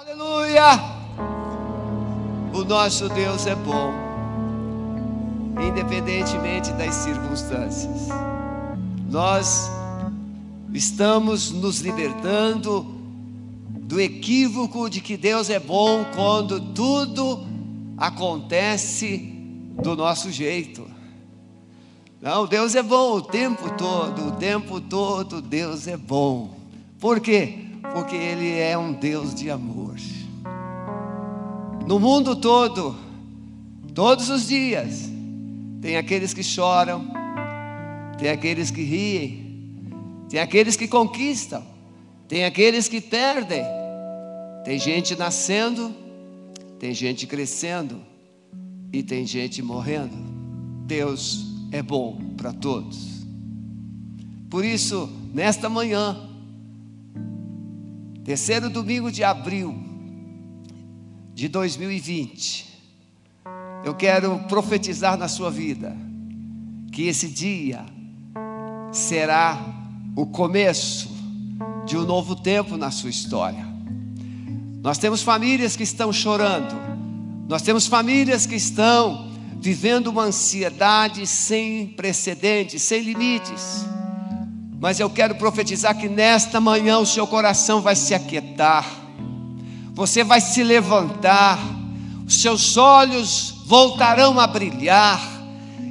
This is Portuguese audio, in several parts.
Aleluia! O nosso Deus é bom, independentemente das circunstâncias. Nós estamos nos libertando do equívoco de que Deus é bom quando tudo acontece do nosso jeito. Não, Deus é bom o tempo todo, o tempo todo Deus é bom. Por quê? Porque Ele é um Deus de amor. No mundo todo, todos os dias, tem aqueles que choram, tem aqueles que riem, tem aqueles que conquistam, tem aqueles que perdem, tem gente nascendo, tem gente crescendo e tem gente morrendo. Deus é bom para todos. Por isso, nesta manhã, terceiro domingo de abril de 2020, eu quero profetizar na sua vida que esse dia será o começo de um novo tempo na sua história. Nós temos famílias que estão chorando, nós temos famílias que estão vivendo uma ansiedade sem precedentes, sem limites. Mas eu quero profetizar que nesta manhã o seu coração vai se aquietar, você vai se levantar, os seus olhos voltarão a brilhar,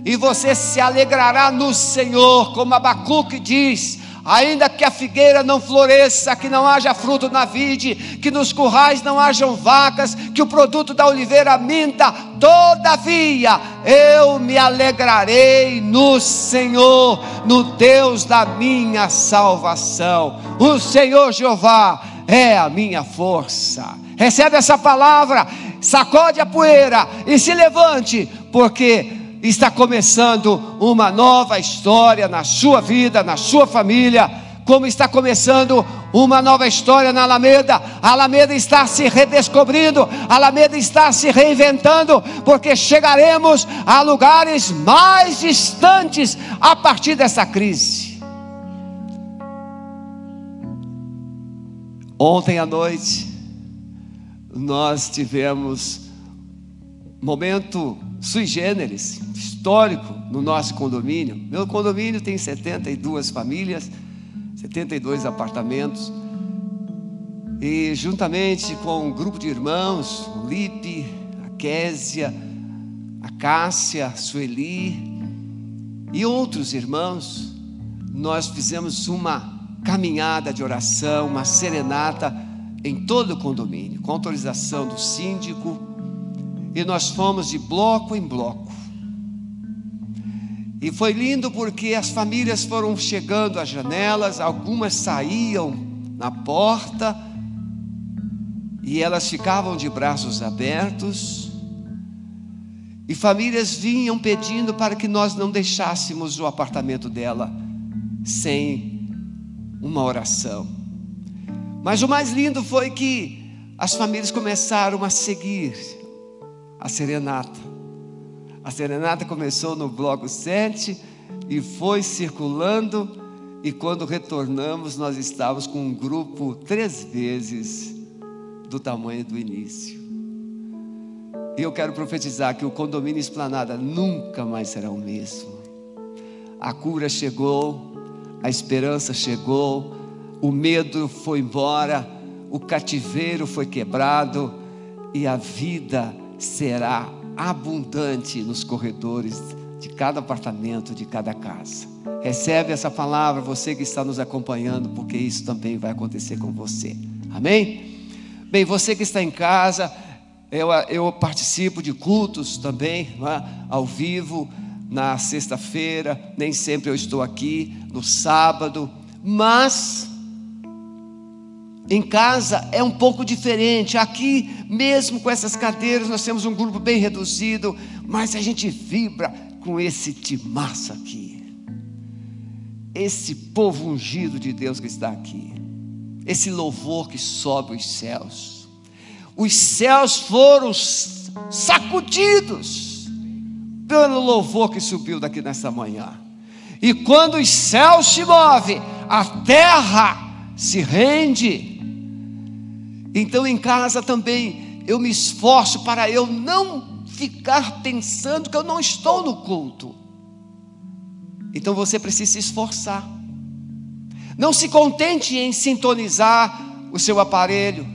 e você se alegrará no Senhor, como Abacuque diz: Ainda que a figueira não floresça, que não haja fruto na vide, que nos currais não hajam vacas, que o produto da oliveira minta, todavia eu me alegrarei no Senhor, no Deus da minha salvação. O Senhor Jeová é a minha força. Recebe essa palavra, sacode a poeira e se levante, porque está começando uma nova história na sua vida, na sua família, como está começando uma nova história na Alameda. A Alameda está se redescobrindo, a Alameda está se reinventando, porque chegaremos a lugares mais distantes a partir dessa crise. Ontem à noite, nós tivemos momento sui generis, histórico no nosso condomínio. Meu condomínio tem 72 famílias, 72 apartamentos. E juntamente com um grupo de irmãos, o Lipe, a Késia, a Cássia, a Sueli e outros irmãos, nós fizemos uma caminhada de oração, uma serenata em todo o condomínio, com autorização do síndico, e nós fomos de bloco em bloco. E foi lindo porque as famílias foram chegando às janelas, algumas saíam na porta e elas ficavam de braços abertos. E famílias vinham pedindo para que nós não deixássemos o apartamento dela sem uma oração. Mas o mais lindo foi que as famílias começaram a seguir a serenata. A serenata começou no bloco 7 e foi circulando, e quando retornamos, nós estávamos com um grupo três vezes do tamanho do início. E eu quero profetizar que o condomínio Esplanada nunca mais será o mesmo. A cura chegou, a esperança chegou, o medo foi embora, o cativeiro foi quebrado e a vida será abundante nos corredores de cada apartamento, de cada casa. Recebe essa palavra, você que está nos acompanhando, porque isso também vai acontecer com você. Amém? Bem, você que está em casa, eu, eu participo de cultos também, é? ao vivo, na sexta-feira, nem sempre eu estou aqui, no sábado, mas em casa é um pouco diferente. Aqui, mesmo com essas cadeiras, nós temos um grupo bem reduzido, mas a gente vibra com esse timaço aqui. Esse povo ungido de Deus que está aqui. Esse louvor que sobe os céus. Os céus foram sacudidos pelo louvor que subiu daqui nessa manhã. E quando os céus se movem, a terra se rende Então em casa também eu me esforço para eu não ficar pensando que eu não estou no culto. Então você precisa se esforçar. Não se contente em sintonizar o seu aparelho.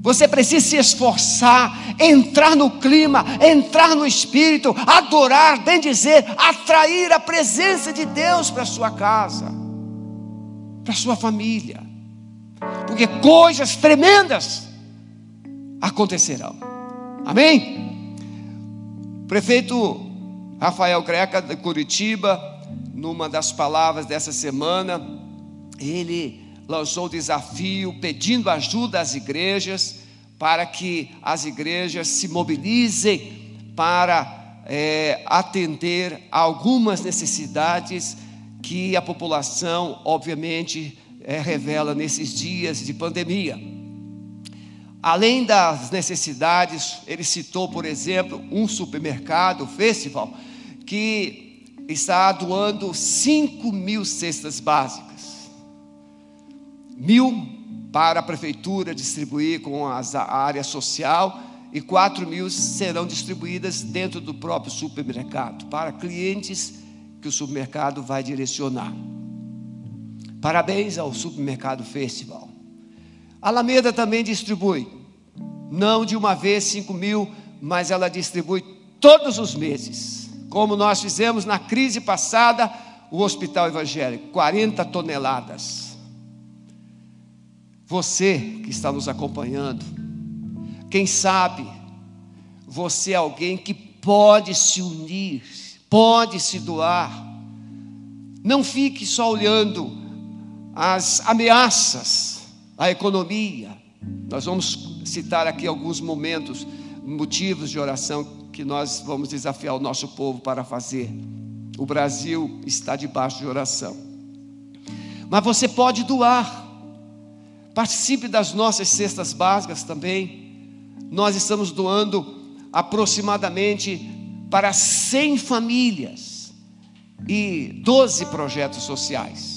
Você precisa se esforçar, entrar no clima, entrar no espírito, adorar, bem dizer, atrair a presença de Deus para sua casa, para sua família. Porque coisas tremendas acontecerão. Amém? Prefeito Rafael Greca de Curitiba, numa das palavras dessa semana, ele lançou o desafio pedindo ajuda às igrejas para que as igrejas se mobilizem para é, atender algumas necessidades que a população, obviamente, é, revela nesses dias de pandemia. Além das necessidades, ele citou, por exemplo, um supermercado, festival, que está doando 5 mil cestas básicas mil para a prefeitura distribuir com as, a área social e quatro mil serão distribuídas dentro do próprio supermercado para clientes que o supermercado vai direcionar. Parabéns ao Supermercado Festival. Alameda também distribui, não de uma vez cinco mil, mas ela distribui todos os meses, como nós fizemos na crise passada, o Hospital Evangélico, 40 toneladas. Você que está nos acompanhando, quem sabe você é alguém que pode se unir, pode se doar. Não fique só olhando as ameaças à economia. Nós vamos citar aqui alguns momentos, motivos de oração que nós vamos desafiar o nosso povo para fazer. O Brasil está debaixo de oração. Mas você pode doar. Participe das nossas cestas básicas também. Nós estamos doando aproximadamente para 100 famílias e 12 projetos sociais.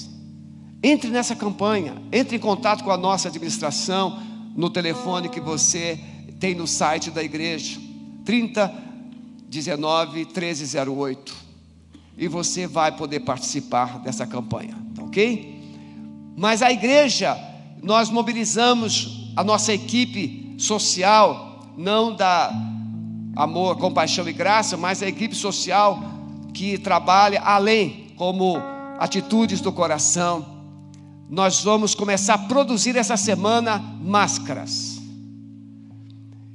Entre nessa campanha, entre em contato com a nossa administração no telefone que você tem no site da igreja, 30 19 1308. E você vai poder participar dessa campanha, tá ok? Mas a igreja nós mobilizamos a nossa equipe social, não da amor, compaixão e graça, mas a equipe social que trabalha além, como atitudes do coração. Nós vamos começar a produzir essa semana máscaras.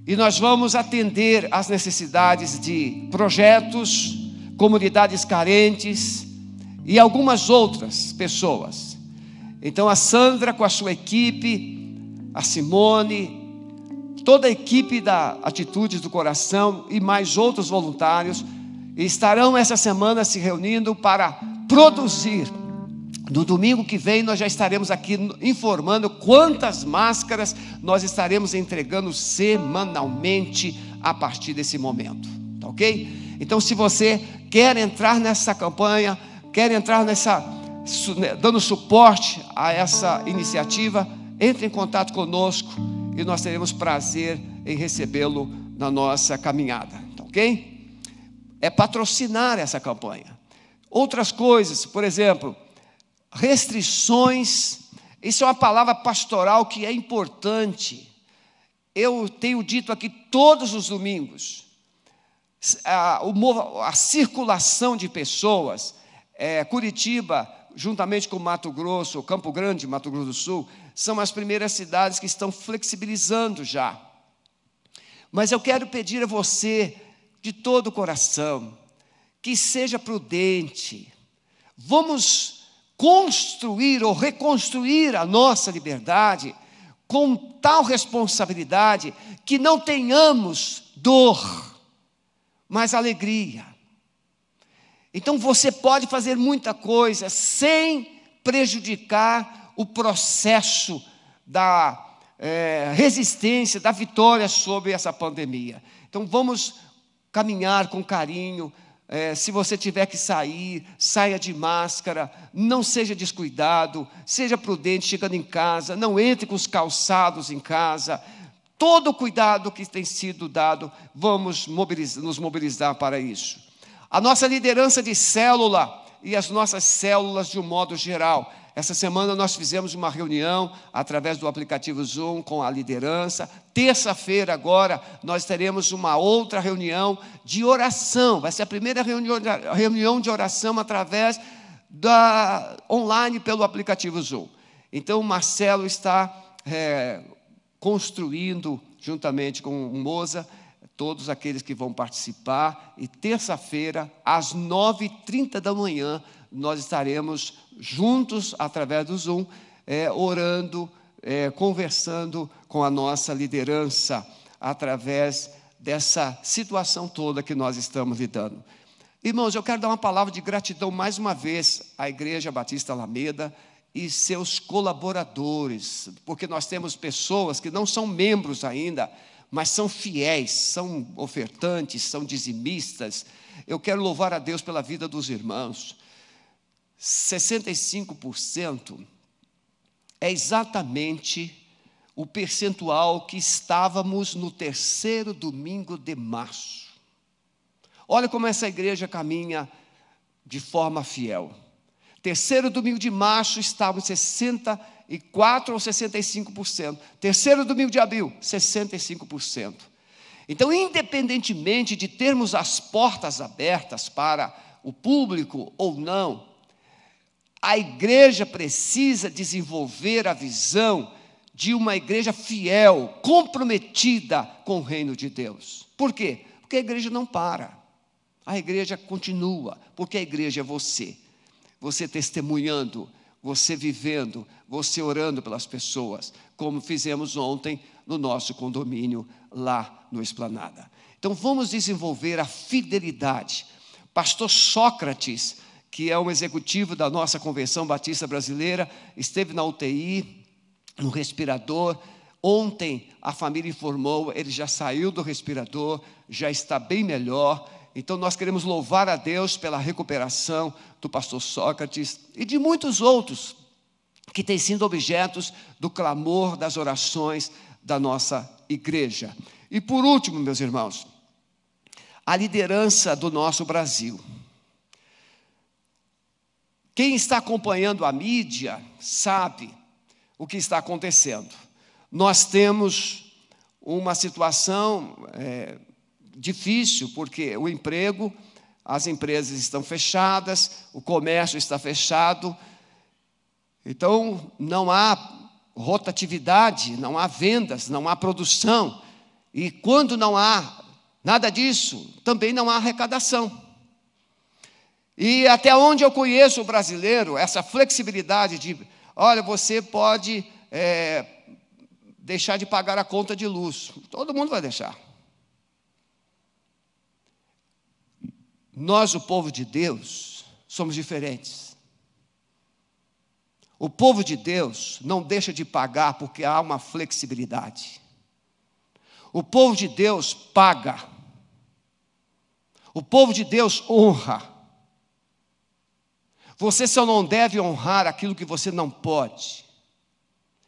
E nós vamos atender às necessidades de projetos, comunidades carentes e algumas outras pessoas. Então a Sandra com a sua equipe, a Simone, toda a equipe da Atitudes do Coração e mais outros voluntários estarão essa semana se reunindo para produzir. No domingo que vem nós já estaremos aqui informando quantas máscaras nós estaremos entregando semanalmente a partir desse momento, tá ok? Então, se você quer entrar nessa campanha, quer entrar nessa né, dando suporte a essa iniciativa, entre em contato conosco e nós teremos prazer em recebê-lo na nossa caminhada, tá ok? É patrocinar essa campanha. Outras coisas, por exemplo, restrições, isso é uma palavra pastoral que é importante. Eu tenho dito aqui todos os domingos, a, circulação de pessoas, é, Curitiba, juntamente com Mato Grosso, Campo Grande, Mato Grosso do Sul, são as primeiras cidades que estão flexibilizando já. Mas eu quero pedir a você, de todo o coração, que seja prudente. Vamos construir ou reconstruir a nossa liberdade com tal responsabilidade que não tenhamos dor, mas alegria. Então você pode fazer muita coisa sem prejudicar o processo da é, resistência, da vitória sobre essa pandemia. Então vamos caminhar com carinho, É, se você tiver que sair, saia de máscara, não seja descuidado, seja prudente chegando em casa, não entre com os calçados em casa. Todo o cuidado que tem sido dado, vamos mobilizar, nos mobilizar para isso. A nossa liderança de célula e as nossas células de um modo geral essa semana nós fizemos uma reunião através do aplicativo Zoom com a liderança. Terça-feira, agora, nós teremos uma outra reunião de oração. Vai ser a primeira reunião de oração através da online pelo aplicativo Zoom. Então, o Marcelo está é, construindo, juntamente com o Moza, todos aqueles que vão participar. E terça-feira, às 9h30 da manhã, nós estaremos juntos, através do Zoom, é, orando, é, conversando com a nossa liderança, através dessa situação toda que nós estamos lidando. Irmãos, eu quero dar uma palavra de gratidão mais uma vez à Igreja Batista Alameda e seus colaboradores, porque nós temos pessoas que não são membros ainda, mas são fiéis, são ofertantes, são dizimistas. Eu quero louvar a Deus pela vida dos irmãos. 65% é exatamente o percentual que estávamos no terceiro domingo de março. Olha como essa igreja caminha de forma fiel. Terceiro domingo de março estávamos 64 ou 65%. Terceiro domingo de abril, 65%. Então, independentemente de termos as portas abertas para o público ou não, a igreja precisa desenvolver a visão de uma igreja fiel, comprometida com o reino de Deus. Por quê? Porque a igreja não para. A igreja continua, porque a igreja é você. Você testemunhando, você vivendo, você orando pelas pessoas, como fizemos ontem no nosso condomínio lá no Esplanada. Então vamos desenvolver a fidelidade. Pastor Sócrates que é um executivo da nossa Convenção Batista Brasileira, esteve na UTI, no respirador. Ontem a família informou, ele já saiu do respirador, já está bem melhor. Então nós queremos louvar a Deus pela recuperação do pastor Sócrates e de muitos outros que têm sido objetos do clamor das orações da nossa igreja. E por último, meus irmãos, a liderança do nosso Brasil. Quem está acompanhando a mídia sabe o que está acontecendo. Nós temos uma situação é, difícil, porque o emprego, as empresas estão fechadas, o comércio está fechado, então não há rotatividade, não há vendas, não há produção, e quando não há nada disso, também não há arrecadação. E até onde eu conheço o brasileiro, essa flexibilidade de, olha, você pode é, deixar de pagar a conta de luz. Todo mundo vai deixar. Nós, o povo de Deus, somos diferentes. O povo de Deus não deixa de pagar porque há uma flexibilidade. O povo de Deus paga. O povo de Deus honra. Você só não deve honrar aquilo que você não pode.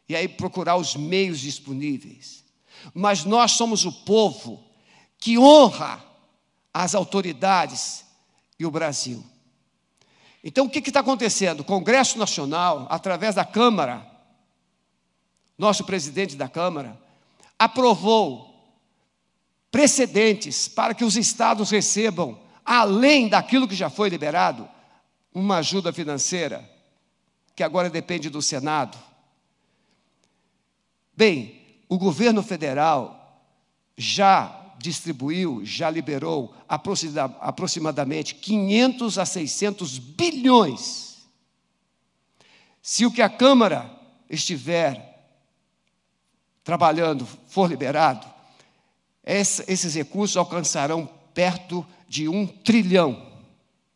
E aí procurar os meios disponíveis. Mas nós somos o povo que honra as autoridades e o Brasil. Então o que está acontecendo? O Congresso Nacional, através da Câmara, nosso presidente da Câmara, aprovou precedentes para que os estados recebam, além daquilo que já foi liberado, uma ajuda financeira, que agora depende do Senado. Bem, o governo federal já distribuiu, já liberou aproximadamente 500 a 600 bilhões. Se o que a Câmara estiver trabalhando for liberado, esses recursos alcançarão perto de um trilhão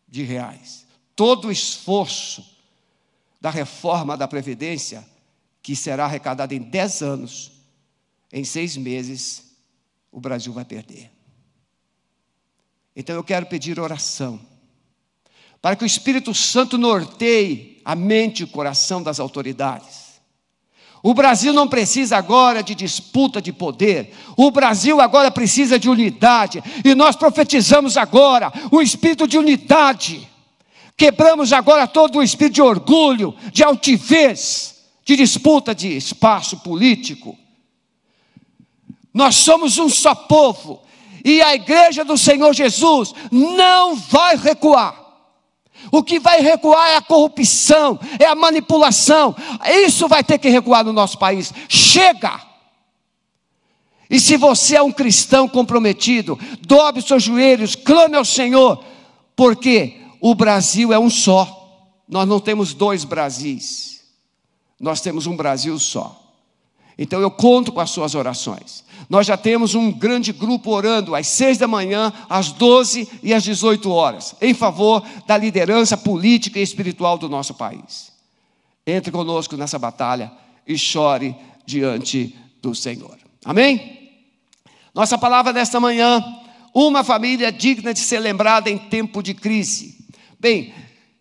de reais todo o esforço da reforma da Previdência, que será arrecadada em 10 anos, em seis meses, o Brasil vai perder. Então eu quero pedir oração, para que o Espírito Santo norteie a mente e o coração das autoridades. O Brasil não precisa agora de disputa de poder, o Brasil agora precisa de unidade, e nós profetizamos agora o espírito de unidade. Quebramos agora todo o espírito de orgulho, de altivez, de disputa de espaço político. Nós somos um só povo, e a igreja do Senhor Jesus não vai recuar. O que vai recuar é a corrupção, é a manipulação. Isso vai ter que recuar no nosso país. Chega! E se você é um cristão comprometido, dobre seus joelhos, clame ao Senhor, porque o Brasil é um só. Nós não temos dois Brasis. Nós temos um Brasil só. Então eu conto com as suas orações. Nós já temos um grande grupo orando às seis da manhã, às doze e às dezoito horas, em favor da liderança política e espiritual do nosso país. Entre conosco nessa batalha e chore diante do Senhor. Amém? Nossa palavra desta manhã, uma família digna de ser lembrada em tempo de crise. Bem,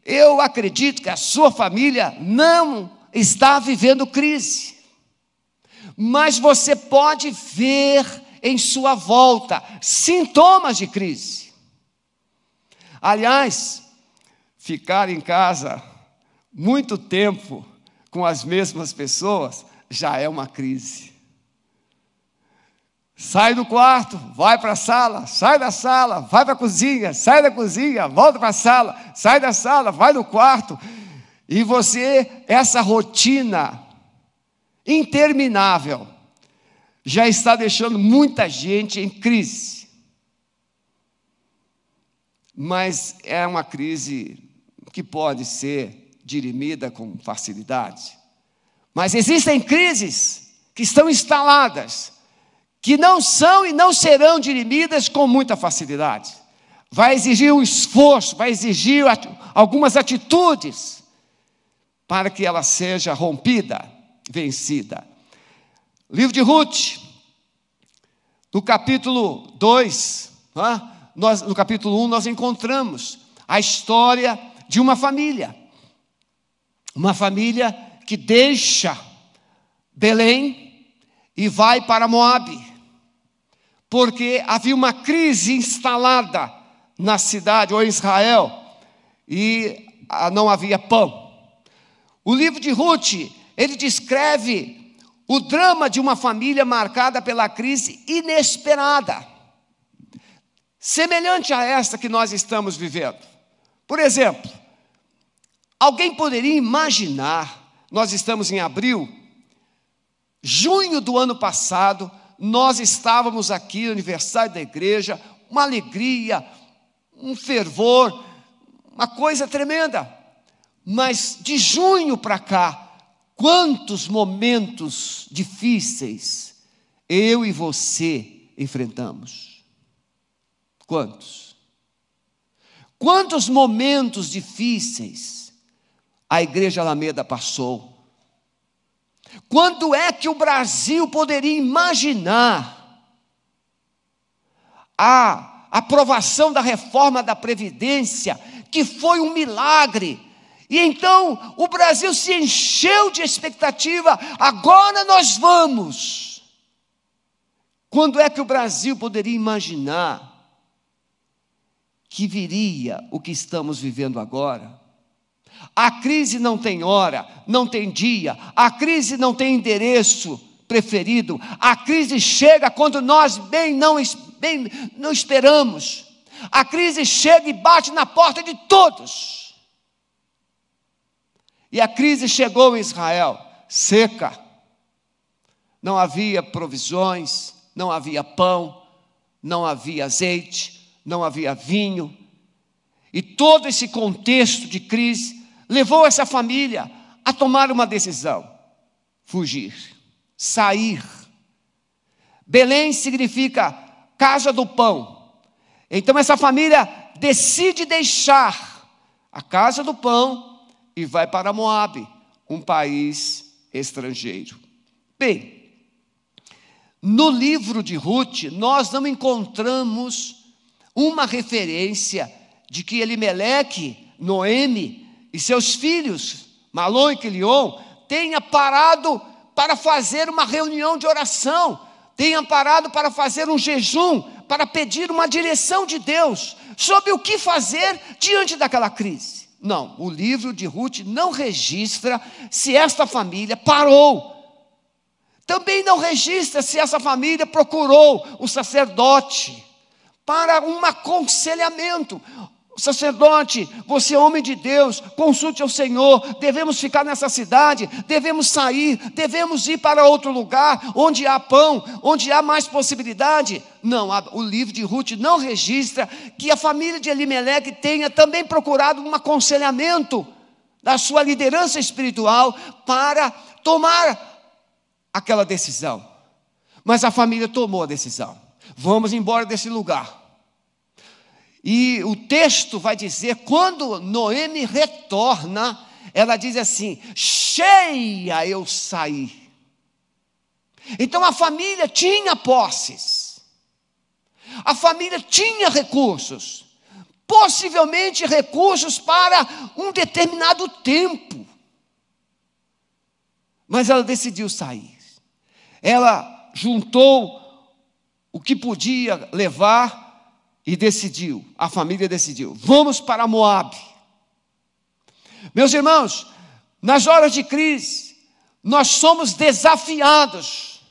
eu acredito que a sua família não está vivendo crise mas você pode ver em sua volta sintomas de crise. Aliás, ficar em casa muito tempo com as mesmas pessoas já é uma crise. Sai do quarto, vai para a sala, sai da sala, vai para a cozinha, sai da cozinha, volta para a sala, sai da sala, vai no quarto. E você, essa rotina interminável, já está deixando muita gente em crise. Mas é uma crise que pode ser dirimida com facilidade. Mas existem crises que estão instaladas, que não são e não serão dirimidas com muita facilidade. Vai exigir um esforço, vai exigir algumas atitudes para que ela seja rompida vencida. Livro de Ruth, no capítulo 2, nós, no capítulo 1, um, nós encontramos a história de uma família. Uma família que deixa Belém e vai para Moabe, porque havia uma crise instalada na cidade ou em Israel e ah, não havia pão. O livro de Ruth ele descreve o drama de uma família marcada pela crise inesperada, semelhante a esta que nós estamos vivendo. Por exemplo, alguém poderia imaginar, nós estamos em abril, junho do ano passado, nós estávamos aqui no aniversário da igreja, uma alegria, um fervor, uma coisa tremenda. Mas de junho para cá, Quantos momentos difíceis eu e você enfrentamos? Quantos? Quantos momentos difíceis a Igreja Alameda passou? Quando é que o Brasil poderia imaginar a aprovação da reforma da Previdência, que foi um milagre, e então o Brasil se encheu de expectativa, agora nós vamos. Quando é que o Brasil poderia imaginar que viria o que estamos vivendo agora? A crise não tem hora, não tem dia, a crise não tem endereço preferido, a crise chega quando nós bem não, bem não esperamos, a crise chega e bate na porta de todos. E a crise chegou em Israel, seca. Não havia provisões, não havia pão, não havia azeite, não havia vinho. E todo esse contexto de crise levou essa família a tomar uma decisão: fugir, sair. Belém significa casa do pão. Então essa família decide deixar a casa do pão e vai para Moabe, um país estrangeiro. Bem, no livro de Ruth, nós não encontramos uma referência de que Elimeleque, Noemi e seus filhos, Malon e Quilion, tenha parado para fazer uma reunião de oração, tenha parado para fazer um jejum, para pedir uma direção de Deus sobre o que fazer diante daquela crise. Não, o livro de Ruth não registra se esta família parou. Também não registra se essa família procurou o sacerdote para um aconselhamento. Sacerdote, você é homem de Deus, consulte ao Senhor. Devemos ficar nessa cidade, devemos sair, devemos ir para outro lugar onde há pão, onde há mais possibilidade. Não, o livro de Ruth não registra que a família de Elimelec tenha também procurado um aconselhamento da sua liderança espiritual para tomar aquela decisão. Mas a família tomou a decisão. Vamos embora desse lugar. E o texto vai dizer: quando Noemi retorna, ela diz assim: cheia eu saí. Então a família tinha posses, a família tinha recursos, possivelmente recursos para um determinado tempo. Mas ela decidiu sair. Ela juntou o que podia levar e decidiu, a família decidiu, vamos para Moab. Meus irmãos, nas horas de crise, nós somos desafiados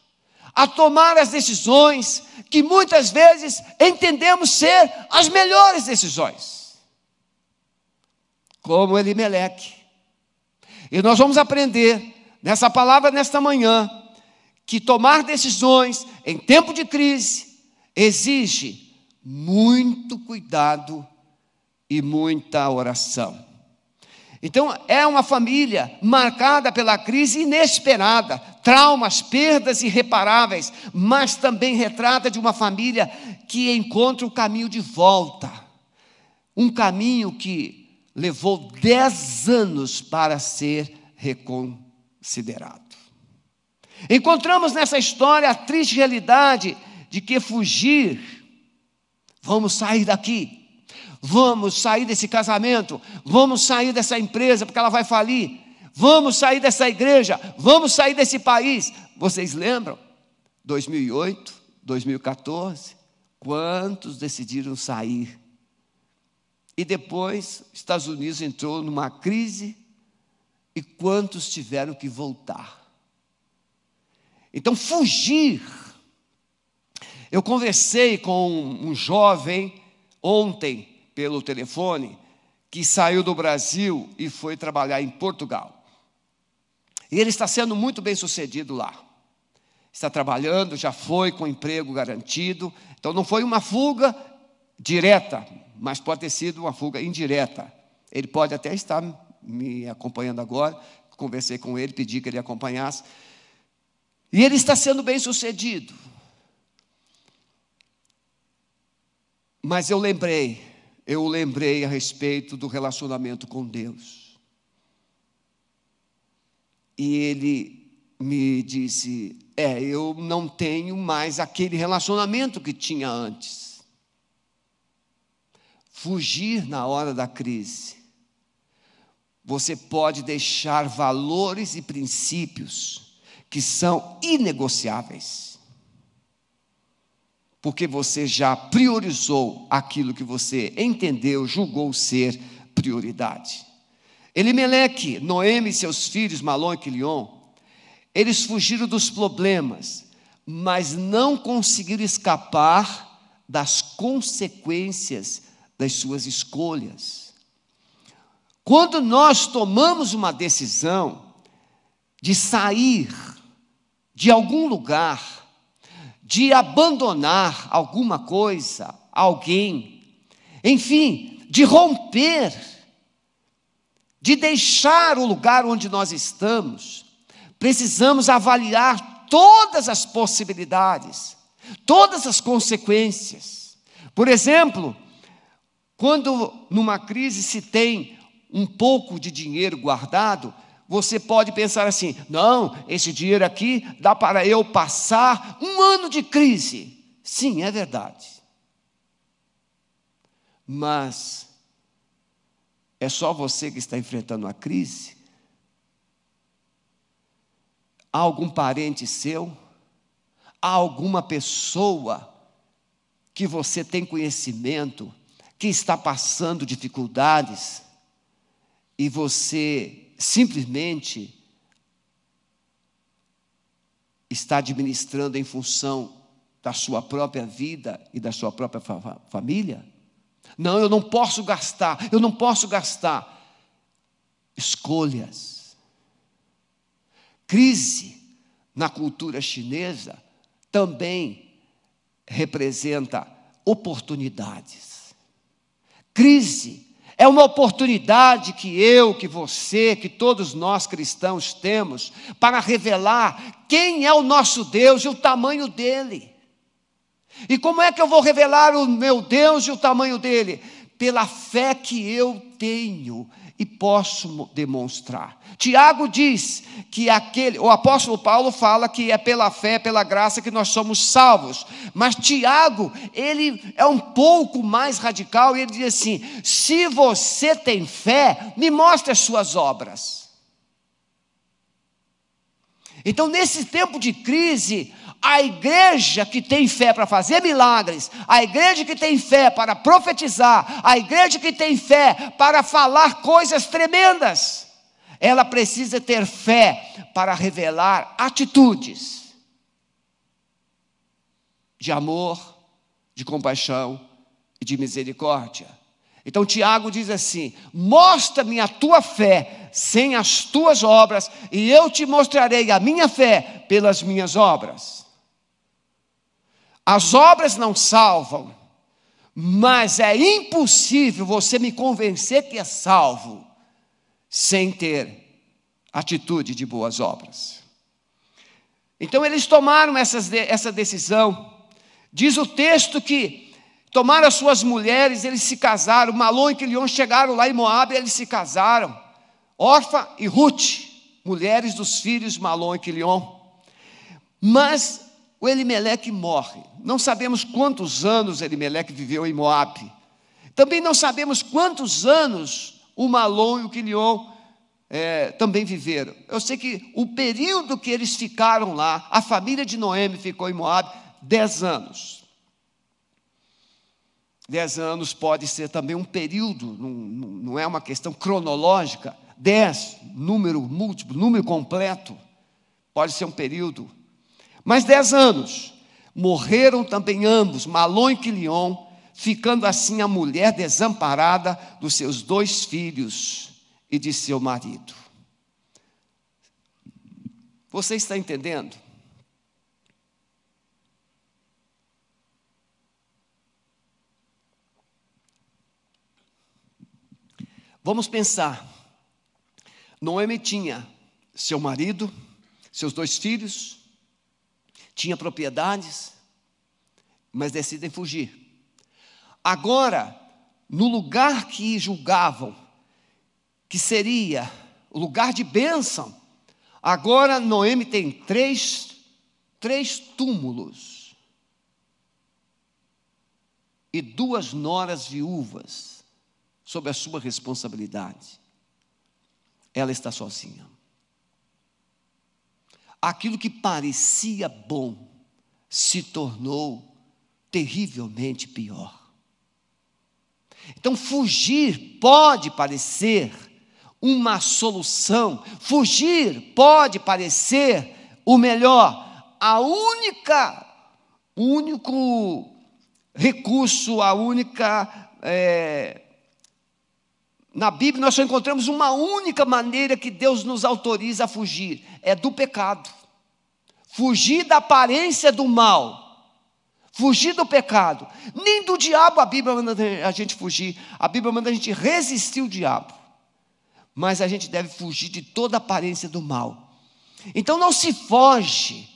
a tomar as decisões que muitas vezes entendemos ser as melhores decisões. Como Elimeleque. E nós vamos aprender nessa palavra nesta manhã que tomar decisões em tempo de crise exige muito cuidado e muita oração. Então, é uma família marcada pela crise inesperada, traumas, perdas irreparáveis, mas também retrata de uma família que encontra o caminho de volta. Um caminho que levou dez anos para ser reconsiderado. Encontramos nessa história a triste realidade de que fugir Vamos sair daqui. Vamos sair desse casamento. Vamos sair dessa empresa porque ela vai falir. Vamos sair dessa igreja. Vamos sair desse país. Vocês lembram? 2008, 2014. Quantos decidiram sair? E depois, Estados Unidos entrou numa crise e quantos tiveram que voltar? Então, fugir eu conversei com um jovem ontem pelo telefone que saiu do Brasil e foi trabalhar em Portugal. E ele está sendo muito bem sucedido lá. Está trabalhando, já foi com emprego garantido. Então não foi uma fuga direta, mas pode ter sido uma fuga indireta. Ele pode até estar me acompanhando agora. Conversei com ele, pedi que ele acompanhasse. E ele está sendo bem sucedido. Mas eu lembrei, eu lembrei a respeito do relacionamento com Deus. E ele me disse: É, eu não tenho mais aquele relacionamento que tinha antes. Fugir na hora da crise. Você pode deixar valores e princípios que são inegociáveis porque você já priorizou aquilo que você entendeu, julgou ser prioridade. Elimeleque, Noemi e seus filhos, Malon e Quilion, eles fugiram dos problemas, mas não conseguiram escapar das consequências das suas escolhas. Quando nós tomamos uma decisão de sair de algum lugar, de abandonar alguma coisa, alguém, enfim, de romper, de deixar o lugar onde nós estamos, precisamos avaliar todas as possibilidades, todas as consequências. Por exemplo, quando numa crise se tem um pouco de dinheiro guardado, você pode pensar assim: não, esse dinheiro aqui dá para eu passar um ano de crise. Sim, é verdade. Mas é só você que está enfrentando a crise? Há algum parente seu? Há alguma pessoa que você tem conhecimento que está passando dificuldades e você simplesmente está administrando em função da sua própria vida e da sua própria fa família? Não, eu não posso gastar, eu não posso gastar. Escolhas. Crise na cultura chinesa também representa oportunidades. Crise é uma oportunidade que eu, que você, que todos nós cristãos temos para revelar quem é o nosso Deus e o tamanho dele. E como é que eu vou revelar o meu Deus e o tamanho dele? Pela fé que eu tenho e posso demonstrar. Tiago diz que aquele, o apóstolo Paulo fala que é pela fé, pela graça que nós somos salvos. Mas Tiago, ele é um pouco mais radical e ele diz assim: se você tem fé, me mostre as suas obras. Então, nesse tempo de crise, a igreja que tem fé para fazer milagres, a igreja que tem fé para profetizar, a igreja que tem fé para falar coisas tremendas, ela precisa ter fé para revelar atitudes de amor, de compaixão e de misericórdia. Então Tiago diz assim: Mostra-me a tua fé sem as tuas obras, e eu te mostrarei a minha fé pelas minhas obras. As obras não salvam, mas é impossível você me convencer que é salvo sem ter atitude de boas obras. Então eles tomaram essas, essa decisão. Diz o texto que tomaram as suas mulheres, eles se casaram. Malon e Quilion chegaram lá em Moab eles se casaram. Orfa e Ruth, mulheres dos filhos Malon e Quilion. Mas o Elimeleque morre. Não sabemos quantos anos Elimeleque viveu em Moab. Também não sabemos quantos anos o Malom e o Quilion é, também viveram. Eu sei que o período que eles ficaram lá, a família de Noemi ficou em Moab, dez anos. Dez anos pode ser também um período, não, não é uma questão cronológica. Dez, número múltiplo, número completo, pode ser um período mais dez anos. Morreram também ambos, Malon e Quilion, ficando assim a mulher desamparada dos seus dois filhos e de seu marido. Você está entendendo? Vamos pensar. Noemi tinha seu marido, seus dois filhos, tinha propriedades, mas decidem fugir. Agora, no lugar que julgavam que seria o lugar de bênção, agora Noemi tem três, três túmulos e duas noras viúvas sob a sua responsabilidade. Ela está sozinha aquilo que parecia bom se tornou terrivelmente pior. Então, fugir pode parecer uma solução, fugir pode parecer o melhor. A única, o único recurso, a única é, na Bíblia nós só encontramos uma única maneira que Deus nos autoriza a fugir: é do pecado. Fugir da aparência do mal. Fugir do pecado. Nem do diabo a Bíblia manda a gente fugir. A Bíblia manda a gente resistir o diabo. Mas a gente deve fugir de toda aparência do mal. Então não se foge.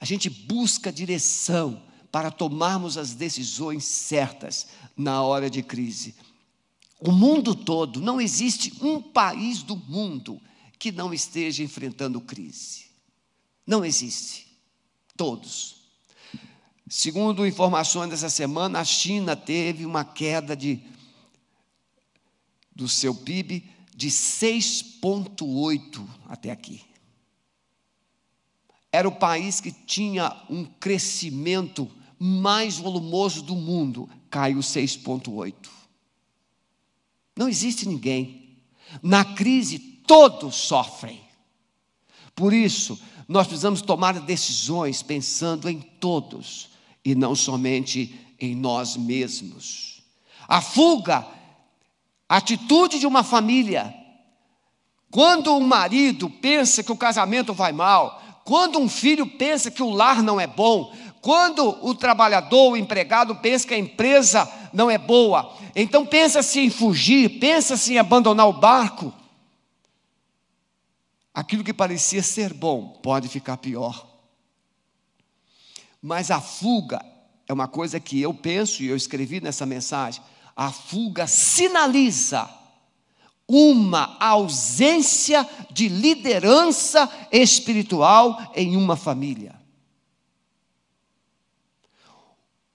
A gente busca direção para tomarmos as decisões certas na hora de crise. O mundo todo, não existe um país do mundo que não esteja enfrentando crise. Não existe. Todos. Segundo informações dessa semana, a China teve uma queda de, do seu PIB de 6,8 até aqui. Era o país que tinha um crescimento mais volumoso do mundo, caiu 6,8. Não existe ninguém. Na crise, todos sofrem. Por isso, nós precisamos tomar decisões pensando em todos e não somente em nós mesmos. A fuga, a atitude de uma família. Quando um marido pensa que o casamento vai mal, quando um filho pensa que o lar não é bom, quando o trabalhador, o empregado pensa que a empresa não é boa, então pensa-se em fugir, pensa-se em abandonar o barco. Aquilo que parecia ser bom pode ficar pior. Mas a fuga é uma coisa que eu penso e eu escrevi nessa mensagem. A fuga sinaliza uma ausência de liderança espiritual em uma família.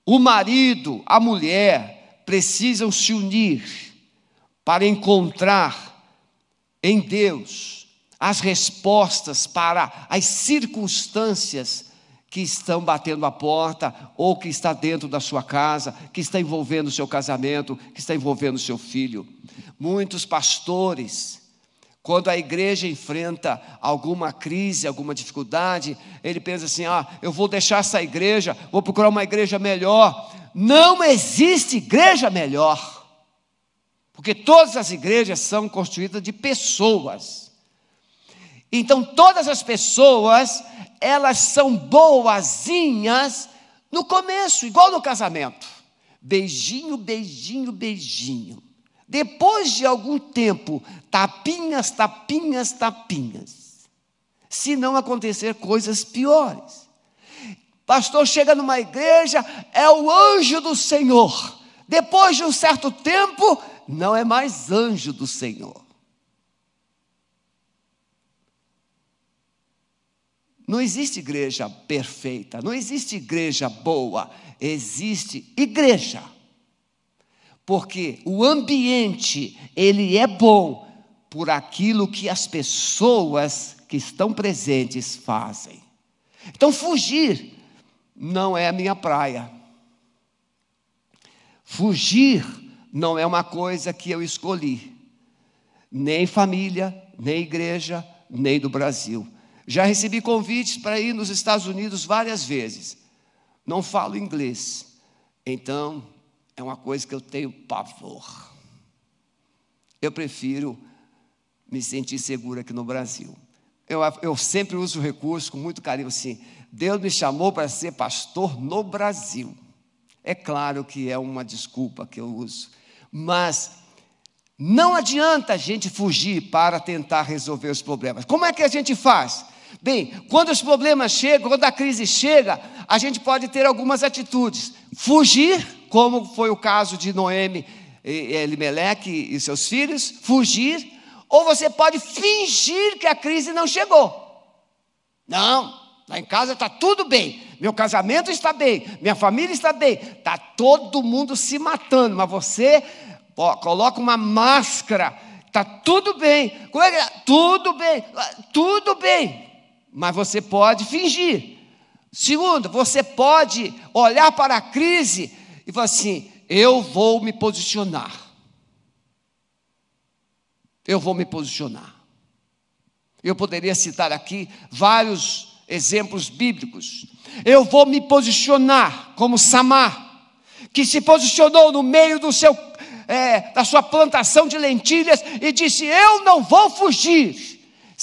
O marido, a mulher precisam se unir para encontrar em Deus as respostas para as circunstâncias que estão batendo a porta ou que está dentro da sua casa, que está envolvendo o seu casamento, que está envolvendo o seu filho. Muitos pastores, quando a igreja enfrenta alguma crise, alguma dificuldade, ele pensa assim: ah, eu vou deixar essa igreja, vou procurar uma igreja melhor. Não existe igreja melhor, porque todas as igrejas são construídas de pessoas. Então, todas as pessoas, elas são boazinhas no começo, igual no casamento. Beijinho, beijinho, beijinho. Depois de algum tempo, tapinhas, tapinhas, tapinhas. Se não acontecer coisas piores. Pastor chega numa igreja, é o anjo do Senhor. Depois de um certo tempo, não é mais anjo do Senhor. Não existe igreja perfeita, não existe igreja boa, existe igreja porque o ambiente ele é bom por aquilo que as pessoas que estão presentes fazem. Então fugir não é a minha praia. Fugir não é uma coisa que eu escolhi. Nem família, nem igreja, nem do Brasil. Já recebi convites para ir nos Estados Unidos várias vezes. Não falo inglês. Então, é uma coisa que eu tenho pavor. Eu prefiro me sentir seguro aqui no Brasil. Eu, eu sempre uso o recurso com muito carinho assim: Deus me chamou para ser pastor no Brasil. É claro que é uma desculpa que eu uso, mas não adianta a gente fugir para tentar resolver os problemas. Como é que a gente faz? Bem, quando os problemas chegam, quando a crise chega, a gente pode ter algumas atitudes: fugir como foi o caso de Noemi, Elimeleque e seus filhos, fugir, ou você pode fingir que a crise não chegou. Não, lá em casa está tudo bem, meu casamento está bem, minha família está bem, está todo mundo se matando, mas você ó, coloca uma máscara, está tudo bem, como é que é? Tudo bem, tudo bem, mas você pode fingir. Segundo, você pode olhar para a crise e fala assim: eu vou me posicionar. Eu vou me posicionar. Eu poderia citar aqui vários exemplos bíblicos. Eu vou me posicionar como Samar, que se posicionou no meio do seu, é, da sua plantação de lentilhas e disse: Eu não vou fugir.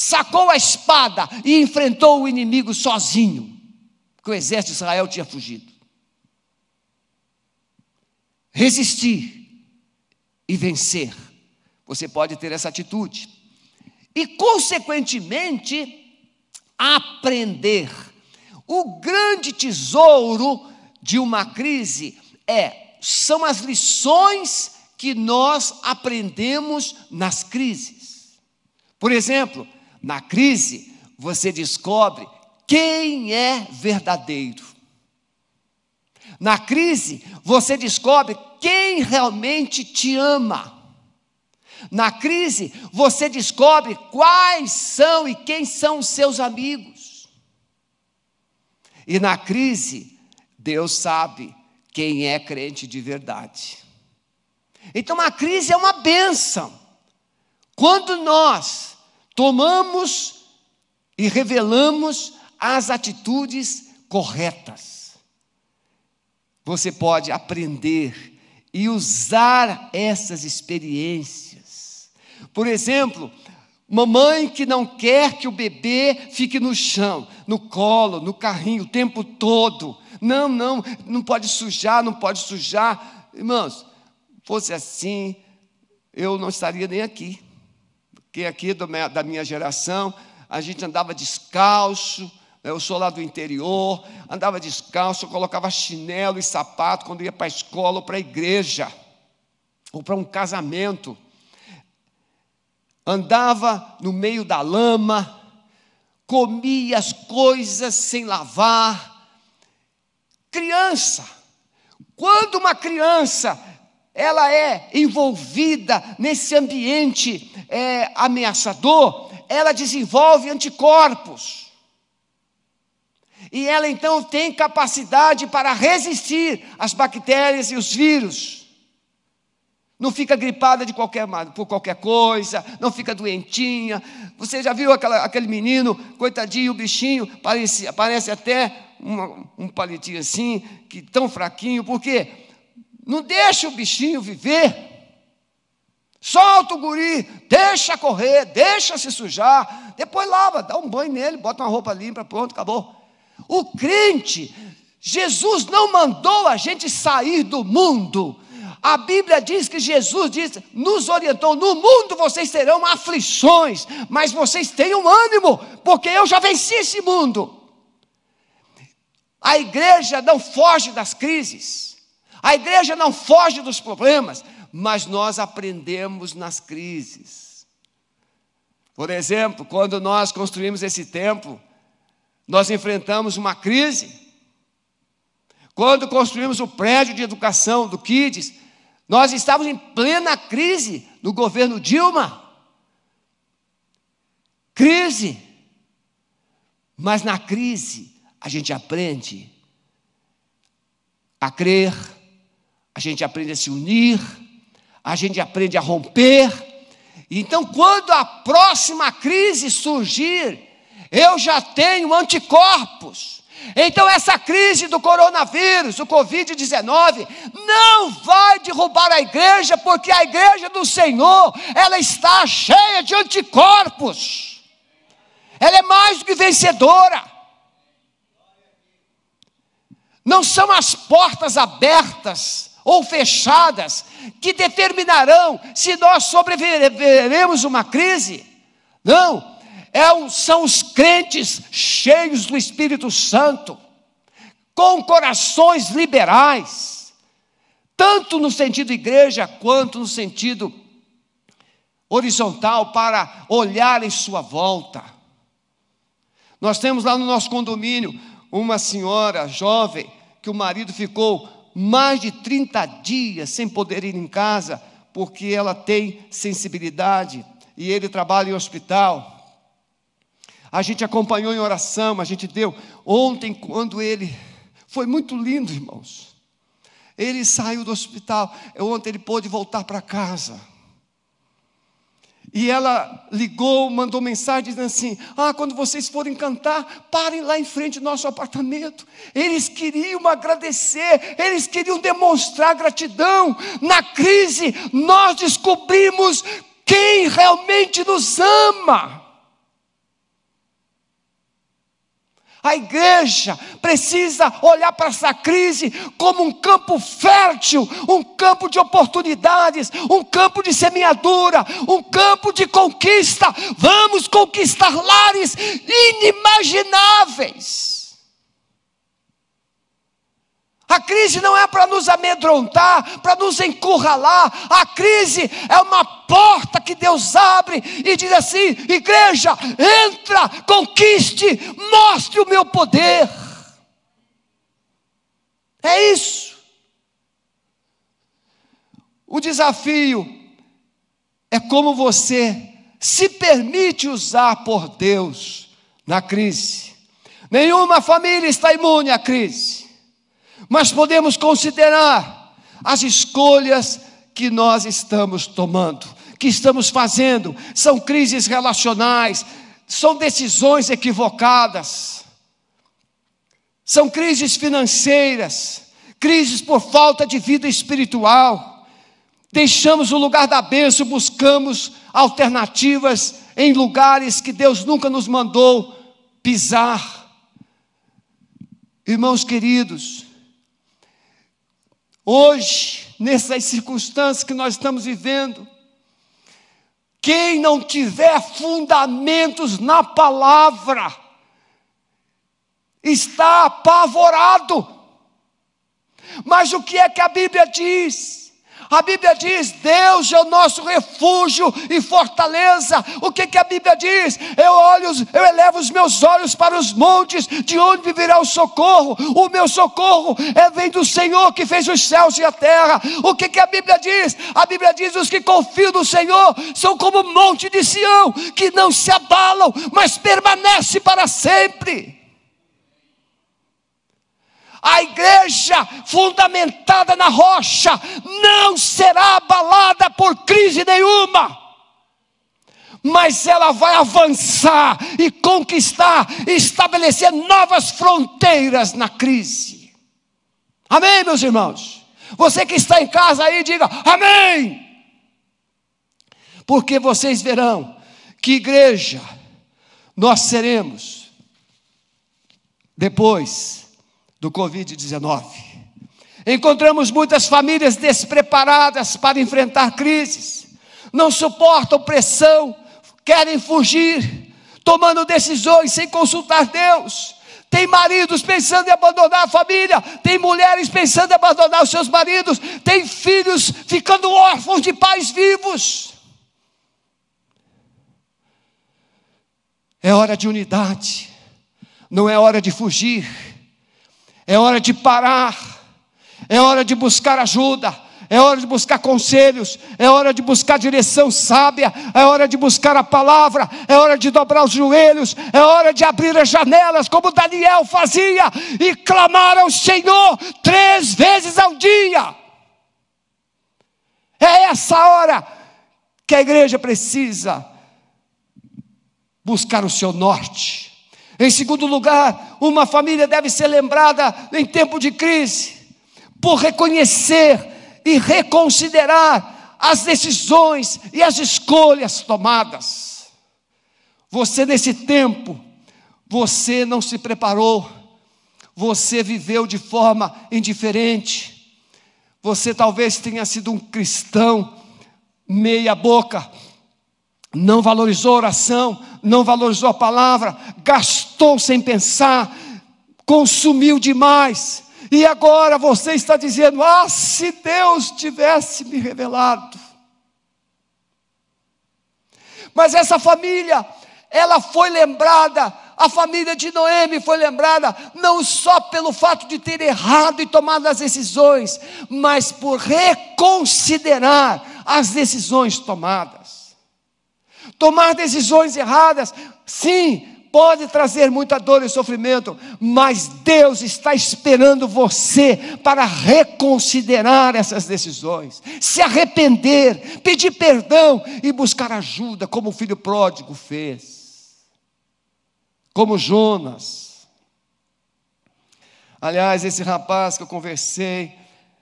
Sacou a espada e enfrentou o inimigo sozinho, que o exército de Israel tinha fugido resistir e vencer. Você pode ter essa atitude. E, consequentemente, aprender. O grande tesouro de uma crise é são as lições que nós aprendemos nas crises. Por exemplo, na crise, você descobre quem é verdadeiro. Na crise, você descobre quem realmente te ama. Na crise, você descobre quais são e quem são os seus amigos. E na crise, Deus sabe quem é crente de verdade. Então a crise é uma benção. Quando nós tomamos e revelamos as atitudes corretas, você pode aprender e usar essas experiências. Por exemplo, mamãe que não quer que o bebê fique no chão, no colo, no carrinho o tempo todo. Não, não, não pode sujar, não pode sujar. Irmãos, fosse assim, eu não estaria nem aqui. Porque aqui da minha geração, a gente andava descalço, eu sou lá do interior, andava descalço, colocava chinelo e sapato quando ia para a escola ou para a igreja, ou para um casamento. Andava no meio da lama, comia as coisas sem lavar. Criança, quando uma criança ela é envolvida nesse ambiente é, ameaçador, ela desenvolve anticorpos. E ela então tem capacidade para resistir às bactérias e os vírus. Não fica gripada de qualquer, por qualquer coisa, não fica doentinha. Você já viu aquela, aquele menino, coitadinho, o bichinho, parece, parece até uma, um palitinho assim, que tão fraquinho, por quê? Não deixa o bichinho viver. Solta o guri, deixa correr, deixa se sujar, depois lava, dá um banho nele, bota uma roupa limpa, pronto, acabou. O crente, Jesus não mandou a gente sair do mundo. A Bíblia diz que Jesus diz, nos orientou: no mundo vocês terão aflições, mas vocês tenham ânimo, porque eu já venci esse mundo. A igreja não foge das crises. A igreja não foge dos problemas, mas nós aprendemos nas crises. Por exemplo, quando nós construímos esse templo, nós enfrentamos uma crise. Quando construímos o prédio de educação do Kids, nós estávamos em plena crise no governo Dilma. Crise. Mas na crise, a gente aprende a crer, a gente aprende a se unir, a gente aprende a romper. Então, quando a próxima crise surgir, eu já tenho anticorpos. Então, essa crise do coronavírus, o Covid-19, não vai derrubar a igreja, porque a igreja do Senhor, ela está cheia de anticorpos. Ela é mais do que vencedora. Não são as portas abertas ou fechadas que determinarão se nós sobreviveremos uma crise. Não, é, são os crentes cheios do Espírito Santo, com corações liberais, tanto no sentido igreja quanto no sentido horizontal, para olhar em sua volta. Nós temos lá no nosso condomínio uma senhora jovem que o marido ficou mais de 30 dias sem poder ir em casa, porque ela tem sensibilidade e ele trabalha em hospital. A gente acompanhou em oração, a gente deu. Ontem, quando ele. Foi muito lindo, irmãos. Ele saiu do hospital. Ontem ele pôde voltar para casa. E ela ligou, mandou mensagem dizendo assim: Ah, quando vocês forem cantar, parem lá em frente do nosso apartamento. Eles queriam agradecer, eles queriam demonstrar gratidão. Na crise, nós descobrimos quem realmente nos ama. A igreja precisa olhar para essa crise como um campo fértil, um campo de oportunidades, um campo de semeadura, um campo de conquista. Vamos conquistar lares inimagináveis. A crise não é para nos amedrontar, para nos encurralar. A crise é uma porta que Deus abre e diz assim: igreja, entra, conquiste, mostre o meu poder. É isso. O desafio é como você se permite usar por Deus na crise. Nenhuma família está imune à crise, mas podemos considerar as escolhas que nós estamos tomando, que estamos fazendo. São crises relacionais, são decisões equivocadas, são crises financeiras, crises por falta de vida espiritual. Deixamos o lugar da bênção, buscamos alternativas em lugares que Deus nunca nos mandou pisar. Irmãos queridos, hoje, nessas circunstâncias que nós estamos vivendo, quem não tiver fundamentos na palavra, está apavorado. Mas o que é que a Bíblia diz? A Bíblia diz: Deus é o nosso refúgio e fortaleza. O que, que a Bíblia diz? Eu olho, eu elevo os meus olhos para os montes, de onde virá o socorro? O meu socorro é vem do Senhor que fez os céus e a terra. O que, que a Bíblia diz? A Bíblia diz: os que confiam no Senhor são como o monte de Sião, que não se abalam, mas permanece para sempre. A igreja fundamentada na rocha não será abalada por crise nenhuma, mas ela vai avançar e conquistar, e estabelecer novas fronteiras na crise. Amém, meus irmãos? Você que está em casa aí, diga amém. Porque vocês verão que igreja nós seremos depois do Covid-19. Encontramos muitas famílias despreparadas para enfrentar crises, não suportam pressão, querem fugir, tomando decisões sem consultar Deus. Tem maridos pensando em abandonar a família, tem mulheres pensando em abandonar os seus maridos, tem filhos ficando órfãos de pais vivos. É hora de unidade, não é hora de fugir é hora de parar, é hora de buscar ajuda, é hora de buscar conselhos, é hora de buscar direção sábia, é hora de buscar a palavra, é hora de dobrar os joelhos, é hora de abrir as janelas, como Daniel fazia, e clamar ao Senhor três vezes ao dia. É essa hora que a igreja precisa buscar o seu norte em segundo lugar, uma família deve ser lembrada em tempo de crise, por reconhecer e reconsiderar as decisões e as escolhas tomadas. Você, nesse tempo, você não se preparou, você viveu de forma indiferente, você talvez tenha sido um cristão meia-boca, não valorizou a oração, não valorizou a palavra, gastou sem pensar, consumiu demais, e agora você está dizendo: ah, se Deus tivesse me revelado. Mas essa família, ela foi lembrada, a família de Noemi foi lembrada, não só pelo fato de ter errado e tomado as decisões, mas por reconsiderar as decisões tomadas. Tomar decisões erradas, sim, pode trazer muita dor e sofrimento, mas Deus está esperando você para reconsiderar essas decisões, se arrepender, pedir perdão e buscar ajuda, como o filho pródigo fez, como Jonas. Aliás, esse rapaz que eu conversei,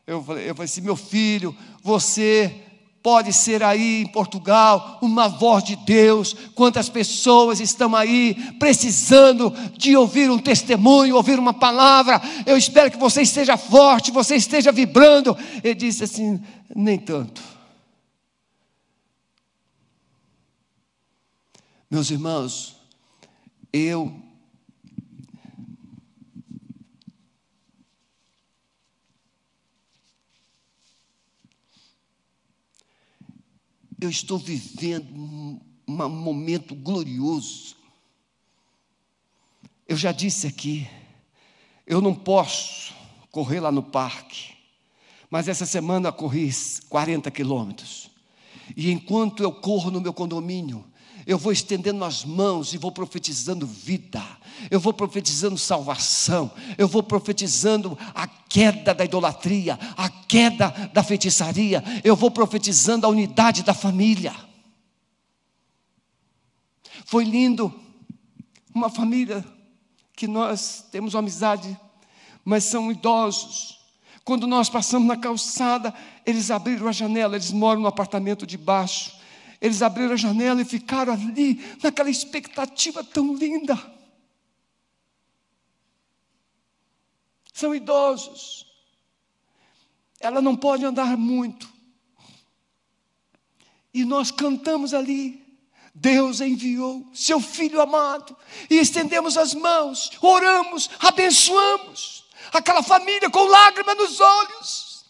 eu falei, eu falei assim: meu filho, você Pode ser aí em Portugal uma voz de Deus. Quantas pessoas estão aí precisando de ouvir um testemunho, ouvir uma palavra. Eu espero que você esteja forte, você esteja vibrando. Ele disse assim: nem tanto. Meus irmãos, eu eu estou vivendo um, momento glorioso. Eu já disse aqui, eu não posso correr lá no parque. Mas essa semana corri 40 quilômetros. E enquanto eu corro no meu condomínio, eu vou estendendo as mãos e vou profetizando vida, eu vou profetizando salvação, eu vou profetizando a queda da idolatria, a queda da feitiçaria, eu vou profetizando a unidade da família. Foi lindo, uma família que nós temos uma amizade, mas são idosos. Quando nós passamos na calçada, eles abriram a janela, eles moram no apartamento de baixo. Eles abriram a janela e ficaram ali, naquela expectativa tão linda. São idosos. Ela não pode andar muito. E nós cantamos ali. Deus enviou seu filho amado e estendemos as mãos, oramos, abençoamos aquela família com lágrimas nos olhos.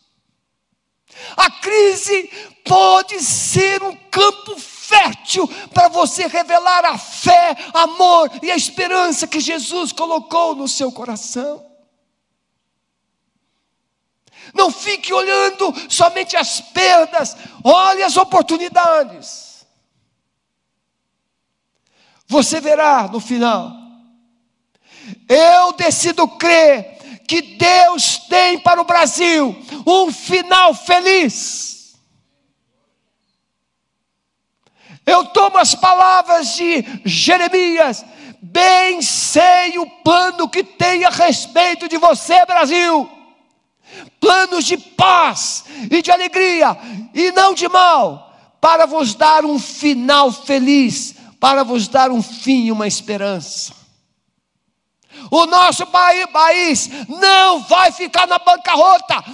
A crise pode ser um campo fértil para você revelar a fé, amor e a esperança que Jesus colocou no seu coração. Não fique olhando somente as perdas, olhe as oportunidades. Você verá no final. Eu decido crer que Deus tem para o Brasil um final feliz. Eu tomo as palavras de Jeremias, bem sei o plano que tem a respeito de você, Brasil. Planos de paz e de alegria, e não de mal, para vos dar um final feliz, para vos dar um fim e uma esperança. O nosso país não vai ficar na bancarrota.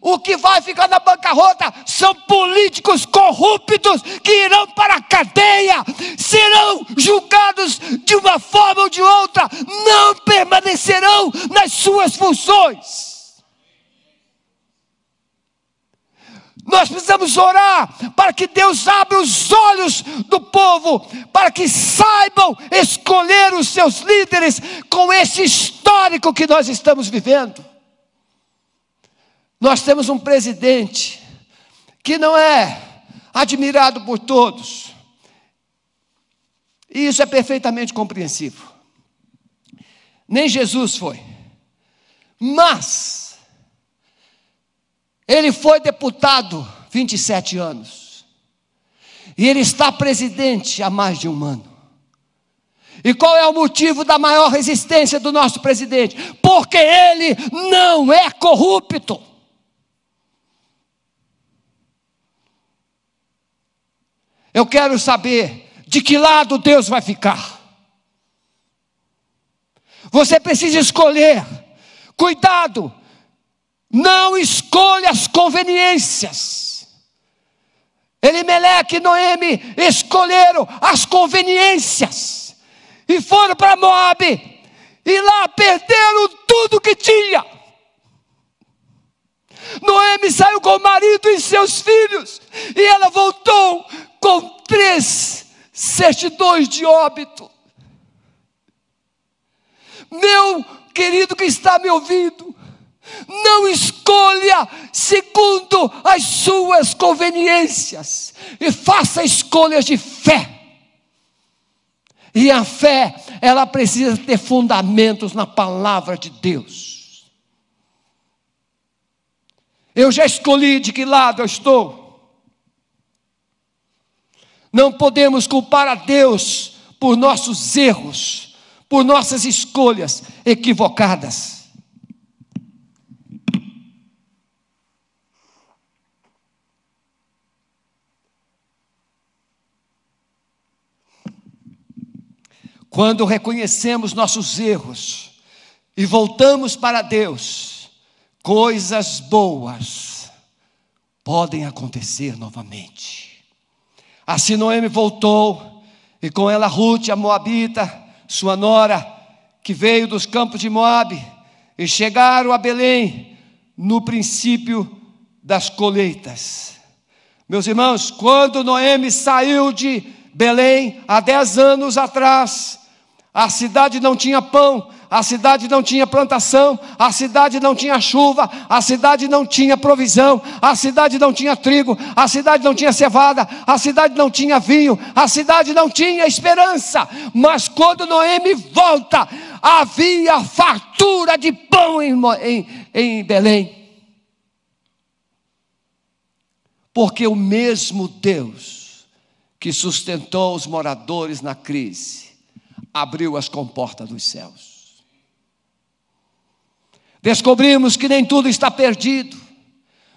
O que vai ficar na bancarrota são políticos corruptos que irão para a cadeia, serão julgados de uma forma ou de outra, não permanecerão nas suas funções. Nós precisamos orar para que Deus abra os olhos do povo, para que saibam escolher os seus líderes com esse histórico que nós estamos vivendo. Nós temos um presidente que não é admirado por todos, e isso é perfeitamente compreensível. Nem Jesus foi, mas ele foi deputado 27 anos. E ele está presidente há mais de um ano. E qual é o motivo da maior resistência do nosso presidente? Porque ele não é corrupto. Eu quero saber de que lado Deus vai ficar. Você precisa escolher. Cuidado, não escolha as conveniências. Elimeleque e Noemi escolheram as conveniências e foram para Moab e lá perderam tudo que tinha. Noemi saiu com o marido e seus filhos e ela voltou com três certidões de óbito. Meu querido que está me ouvindo, não escolha segundo as suas conveniências, e faça escolhas de fé. E a fé, ela precisa ter fundamentos na palavra de Deus. Eu já escolhi de que lado eu estou. Não podemos culpar a Deus por nossos erros, por nossas escolhas equivocadas. Quando reconhecemos nossos erros e voltamos para Deus, coisas boas podem acontecer novamente. Assim Noemi voltou, e com ela Ruth, a Moabita, sua nora, que veio dos campos de Moabe, e chegaram a Belém no princípio das colheitas. Meus irmãos, quando Noemi saiu de Belém há dez anos atrás, a cidade não tinha pão, a cidade não tinha plantação, a cidade não tinha chuva, a cidade não tinha provisão, a cidade não tinha trigo, a cidade não tinha cevada, a cidade não tinha vinho, a cidade não tinha esperança. Mas quando Noemi volta, havia fartura de pão em, em, em Belém. Porque o mesmo Deus que sustentou os moradores na crise, abriu as comportas dos céus. Descobrimos que nem tudo está perdido,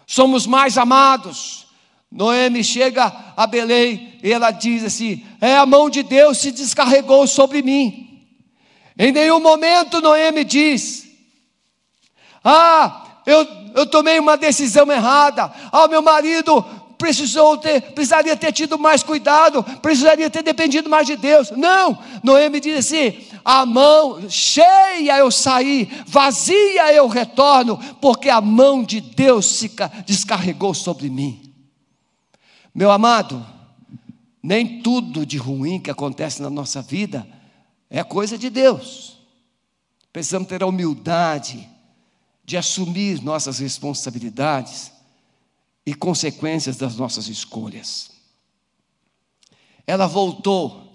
somos mais amados. Noemi chega a Belém e ela diz assim: É a mão de Deus se descarregou sobre mim. Em nenhum momento Noemi diz: Ah, eu, eu tomei uma decisão errada. Ah, meu marido precisou ter, precisaria ter tido mais cuidado, precisaria ter dependido mais de Deus. Não, Noemi diz assim: a mão cheia eu saí, vazia eu retorno, porque a mão de Deus se descarregou sobre mim. Meu amado, nem tudo de ruim que acontece na nossa vida é coisa de Deus. Precisamos ter a humildade de assumir nossas responsabilidades e consequências das nossas escolhas. Ela voltou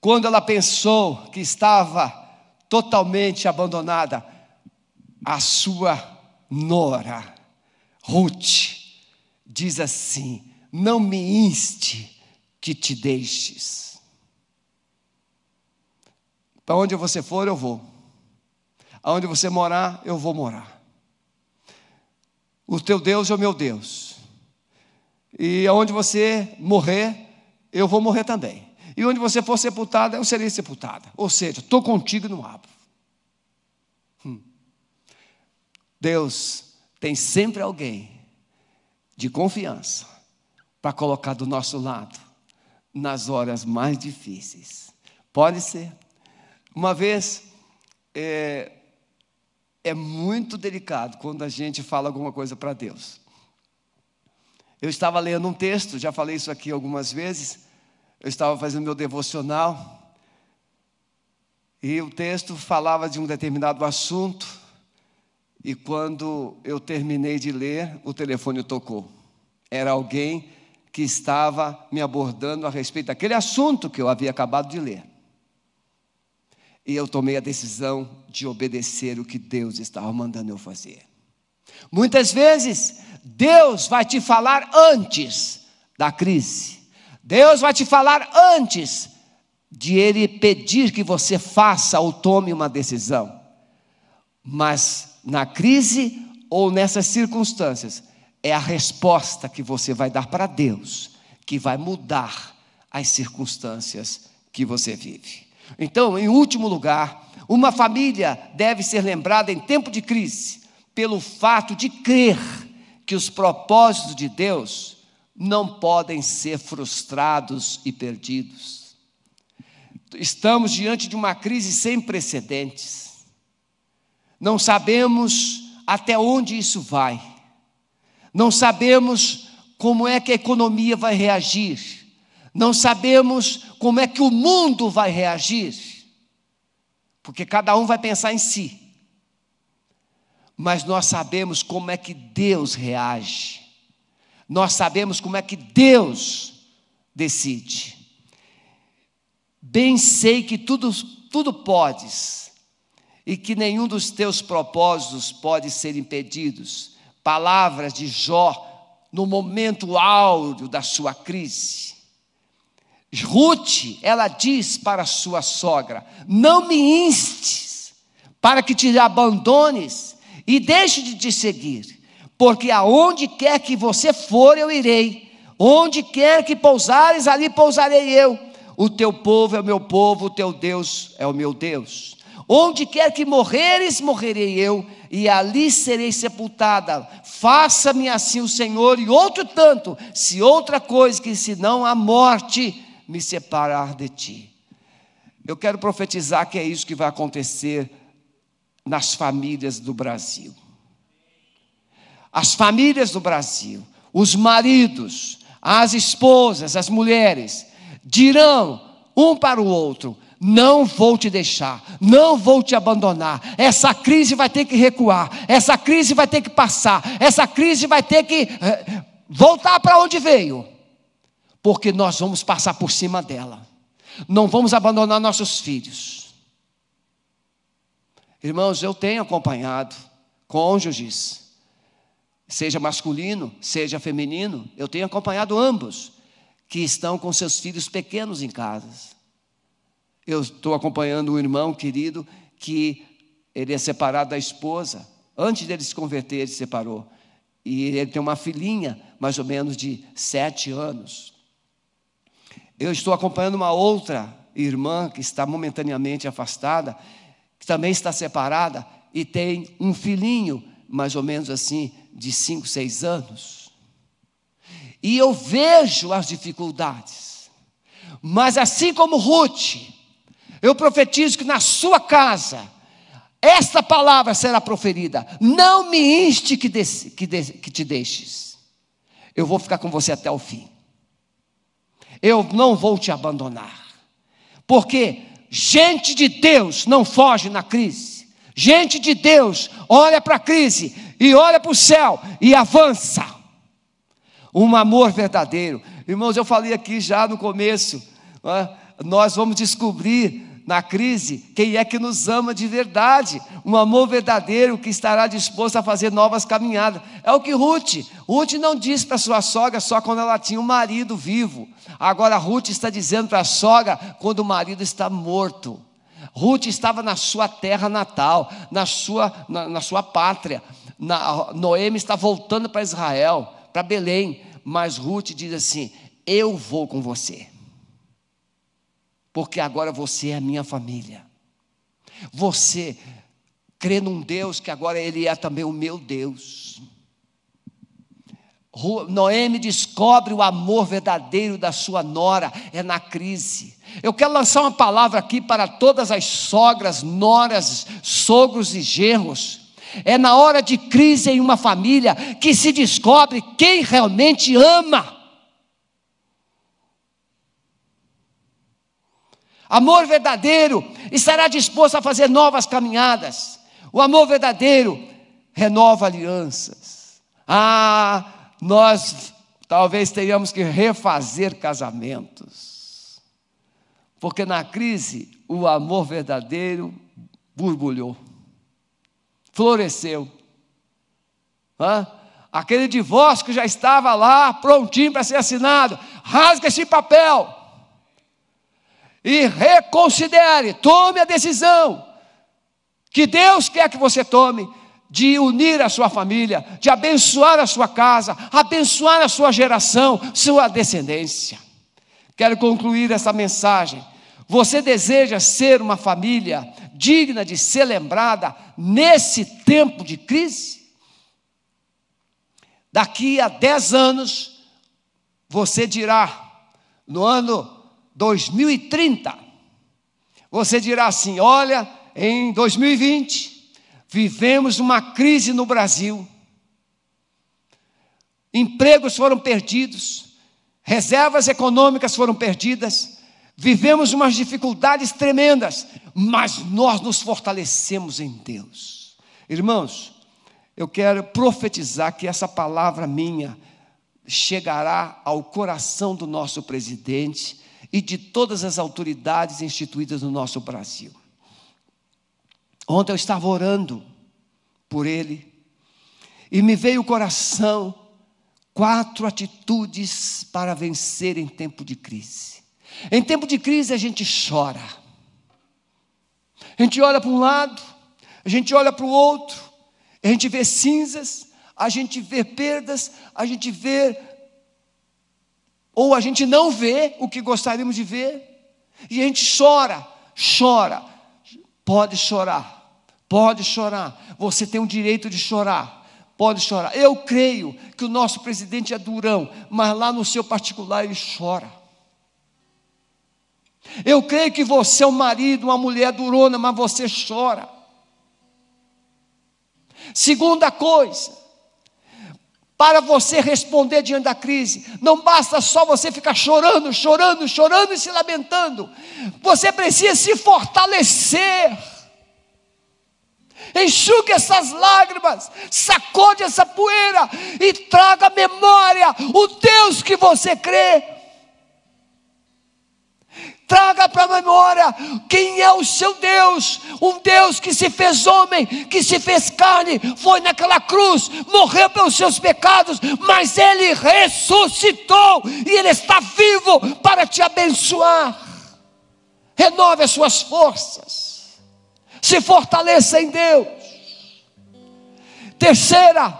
quando ela pensou que estava totalmente abandonada. A sua nora, Ruth, diz assim: Não me inste que te deixes. Para onde você for, eu vou. Aonde você morar, eu vou morar. O teu Deus é o meu Deus. E aonde você morrer, eu vou morrer também. E onde você for sepultada, eu serei sepultada. Ou seja, estou contigo no abro. Hum. Deus tem sempre alguém de confiança para colocar do nosso lado nas horas mais difíceis. Pode ser. Uma vez, é, é muito delicado quando a gente fala alguma coisa para Deus. Eu estava lendo um texto, já falei isso aqui algumas vezes. Eu estava fazendo meu devocional. E o texto falava de um determinado assunto. E quando eu terminei de ler, o telefone tocou. Era alguém que estava me abordando a respeito daquele assunto que eu havia acabado de ler. E eu tomei a decisão de obedecer o que Deus estava mandando eu fazer. Muitas vezes, Deus vai te falar antes da crise. Deus vai te falar antes de Ele pedir que você faça ou tome uma decisão. Mas na crise ou nessas circunstâncias, é a resposta que você vai dar para Deus que vai mudar as circunstâncias que você vive. Então, em último lugar, uma família deve ser lembrada em tempo de crise pelo fato de crer que os propósitos de Deus não podem ser frustrados e perdidos. Estamos diante de uma crise sem precedentes. Não sabemos até onde isso vai. Não sabemos como é que a economia vai reagir. Não sabemos como é que o mundo vai reagir. Porque cada um vai pensar em si mas nós sabemos como é que Deus reage, nós sabemos como é que Deus decide. Bem sei que tudo, tudo podes, e que nenhum dos teus propósitos pode ser impedidos. Palavras de Jó no momento áureo da sua crise. Ruth, ela diz para sua sogra: Não me instes para que te abandones e deixe de te seguir, porque aonde quer que você for, eu irei, onde quer que pousares, ali pousarei eu. O teu povo é o meu povo, o teu Deus é o meu Deus. Onde quer que morreres, morrerei eu, e ali serei sepultada. Faça-me assim o Senhor, e outro tanto, se outra coisa que senão a morte me separar de ti. Eu quero profetizar que é isso que vai acontecer nas famílias do Brasil. As famílias do Brasil, os maridos, as esposas, as mulheres, dirão um para o outro: Não vou te deixar, não vou te abandonar. Essa crise vai ter que recuar, essa crise vai ter que passar, essa crise vai ter que eh, voltar para onde veio, porque nós vamos passar por cima dela. Não vamos abandonar nossos filhos. Irmãos, eu tenho acompanhado cônjuges, seja masculino, seja feminino, eu tenho acompanhado ambos que estão com seus filhos pequenos em casa. Eu estou acompanhando um irmão querido que ele é separado da esposa. Antes dele se converter, ele se separou. E ele tem uma filhinha, mais ou menos de sete anos. Eu estou acompanhando uma outra irmã que está momentaneamente afastada, que também está separada e tem um filhinho, mais ou menos assim, de cinco, seis anos. E eu vejo as dificuldades. Mas assim como Ruth, eu profetizo que na sua casa, esta palavra será proferida. Não me inste que, que, que te deixes. Eu vou ficar com você até o fim. Eu não vou te abandonar. Porque gente de Deus não foge na crise. Gente de Deus olha para a crise e olha para o céu e avança. Um amor verdadeiro. Irmãos, eu falei aqui já no começo. É? Nós vamos descobrir na crise, quem é que nos ama de verdade, um amor verdadeiro que estará disposto a fazer novas caminhadas. É o que Ruth, Ruth não disse para sua sogra só quando ela tinha um marido vivo. Agora Ruth está dizendo para a sogra quando o marido está morto. Ruth estava na sua terra natal, na sua, na, na sua pátria. Na, Noemi está voltando para Israel, para Belém, mas Ruth diz assim: Eu vou com você porque agora você é a minha família. Você crê num Deus que agora Ele é também o meu Deus. Noemi descobre o amor verdadeiro da sua nora, é na crise. Eu quero lançar uma palavra aqui para todas as sogras, noras, sogros e genros. É na hora de crise em uma família que se descobre quem realmente ama. Amor verdadeiro estará disposto a fazer novas caminhadas. O amor verdadeiro renova alianças. Ah, nós talvez tenhamos que refazer casamentos. Porque na crise o amor verdadeiro borbulhou, floresceu. Ah, aquele divórcio que já estava lá prontinho para ser assinado, rasga esse papel e reconsidere, tome a decisão que Deus quer que você tome de unir a sua família, de abençoar a sua casa, abençoar a sua geração, sua descendência. Quero concluir essa mensagem. Você deseja ser uma família digna de ser lembrada nesse tempo de crise? Daqui a dez anos, você dirá, no ano 2030. Você dirá assim: olha, em 2020, vivemos uma crise no Brasil. Empregos foram perdidos, reservas econômicas foram perdidas, vivemos umas dificuldades tremendas, mas nós nos fortalecemos em Deus. Irmãos, eu quero profetizar que essa palavra minha chegará ao coração do nosso presidente e de todas as autoridades instituídas no nosso Brasil. Ontem eu estava orando por ele e me veio o coração quatro atitudes para vencer em tempo de crise. Em tempo de crise a gente chora. A gente olha para um lado, a gente olha para o outro, a gente vê cinzas, a gente vê perdas, a gente vê ou a gente não vê o que gostaríamos de ver, e a gente chora, chora. Pode chorar, pode chorar. Você tem o direito de chorar, pode chorar. Eu creio que o nosso presidente é durão, mas lá no seu particular ele chora. Eu creio que você é um marido, uma mulher durona, mas você chora. Segunda coisa, para você responder diante da crise. Não basta só você ficar chorando, chorando, chorando e se lamentando. Você precisa se fortalecer. Enxugue essas lágrimas, sacode essa poeira e traga à memória o Deus que você crê. Traga para a memória quem é o seu Deus, um Deus que se fez homem, que se fez carne, foi naquela cruz, morreu pelos seus pecados, mas ele ressuscitou e ele está vivo para te abençoar. Renove as suas forças, se fortaleça em Deus. Terceira,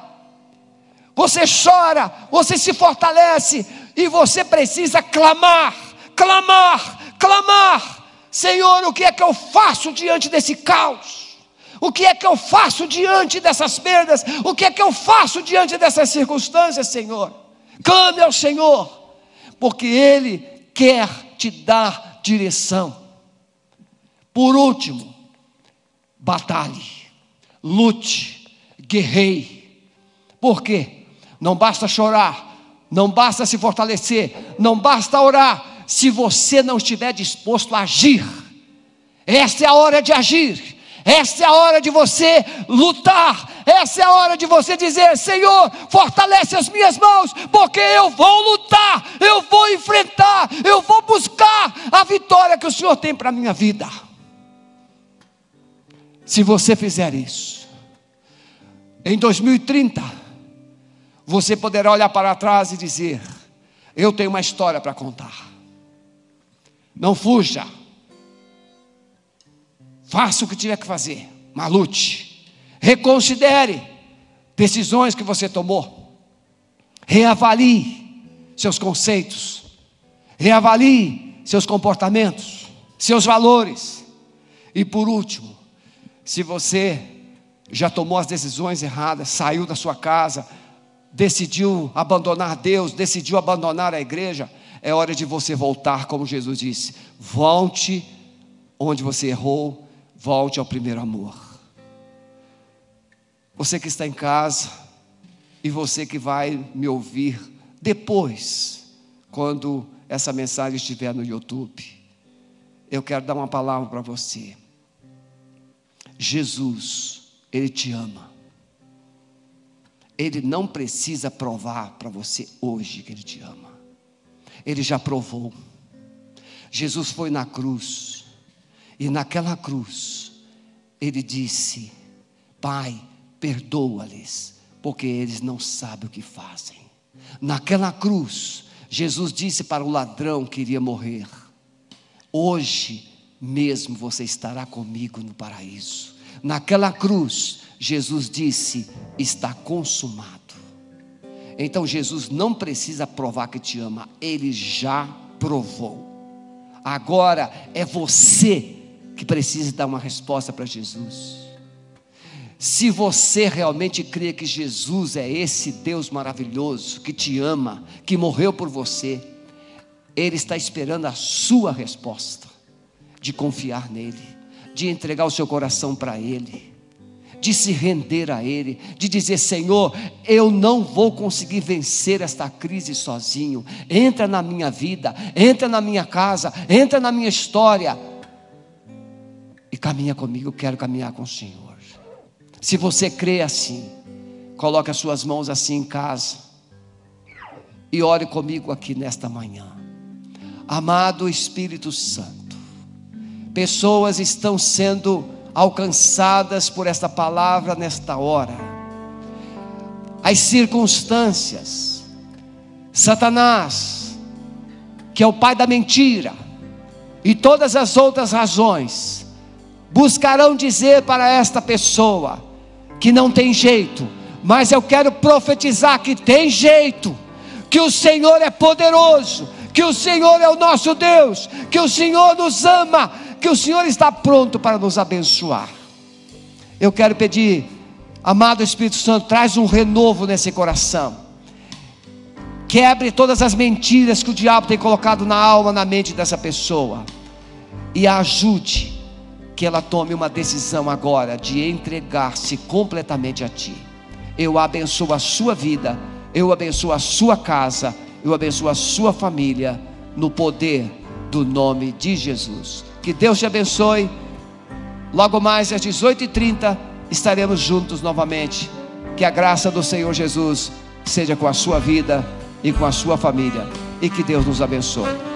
você chora, você se fortalece e você precisa clamar, clamar, clamar: Senhor, o que é que eu faço diante desse caos? O que é que eu faço diante dessas perdas? O que é que eu faço diante dessas circunstâncias, Senhor? Clame ao Senhor, porque Ele quer te dar direção. Por último, batalhe, lute, guerreie. Por quê? Não basta chorar, não basta se fortalecer, não basta orar, se você não estiver disposto a agir. Esta é a hora de agir. Esta é a hora de você lutar. Essa é a hora de você dizer: Senhor, fortalece as minhas mãos, porque eu vou lutar, eu vou enfrentar, eu vou buscar a vitória que o Senhor tem para a minha vida. Se você fizer isso, em 2030, você poderá olhar para trás e dizer: Eu tenho uma história para contar. Não fuja. Faça o que tiver que fazer, mas lute. Reconsidere decisões que você tomou. Reavalie seus conceitos. Reavalie seus comportamentos, seus valores. E por último, se você já tomou as decisões erradas, saiu da sua casa, decidiu abandonar Deus, decidiu abandonar a igreja, é hora de você voltar, como Jesus disse: volte onde você errou, volte ao primeiro amor. Você que está em casa e você que vai me ouvir depois, quando essa mensagem estiver no YouTube, eu quero dar uma palavra para você. Jesus, Ele te ama. Ele não precisa provar para você hoje que Ele te ama ele já provou. Jesus foi na cruz, e naquela cruz, ele disse: Pai, perdoa-lhes, porque eles não sabem o que fazem. Naquela cruz, Jesus disse para o ladrão que iria morrer: Hoje mesmo você estará comigo no paraíso. Naquela cruz, Jesus disse: Está consumado. Então Jesus não precisa provar que te ama, ele já provou. Agora é você que precisa dar uma resposta para Jesus. Se você realmente crê que Jesus é esse Deus maravilhoso, que te ama, que morreu por você, Ele está esperando a sua resposta, de confiar nele, de entregar o seu coração para Ele de se render a Ele, de dizer: Senhor, eu não vou conseguir vencer esta crise sozinho. Entra na minha vida, entra na minha casa, entra na minha história e caminha comigo. Eu quero caminhar com o Senhor. Se você crê assim, coloque as suas mãos assim em casa e ore comigo aqui nesta manhã. Amado Espírito Santo, pessoas estão sendo alcançadas por esta palavra nesta hora. As circunstâncias, Satanás, que é o pai da mentira, e todas as outras razões, buscarão dizer para esta pessoa que não tem jeito, mas eu quero profetizar que tem jeito, que o Senhor é poderoso, que o Senhor é o nosso Deus, que o Senhor nos ama que o Senhor está pronto para nos abençoar. Eu quero pedir, amado Espírito Santo, traz um renovo nesse coração. Quebre todas as mentiras que o diabo tem colocado na alma, na mente dessa pessoa. E ajude que ela tome uma decisão agora de entregar-se completamente a Ti. Eu abençoo a sua vida Eu abençoo a sua casa, eu abençoo a sua família, no poder do nome de Jesus. Que Deus te abençoe. Logo mais às 18h30 estaremos juntos novamente. Que a graça do Senhor Jesus seja com a sua vida e com a sua família. E que Deus nos abençoe.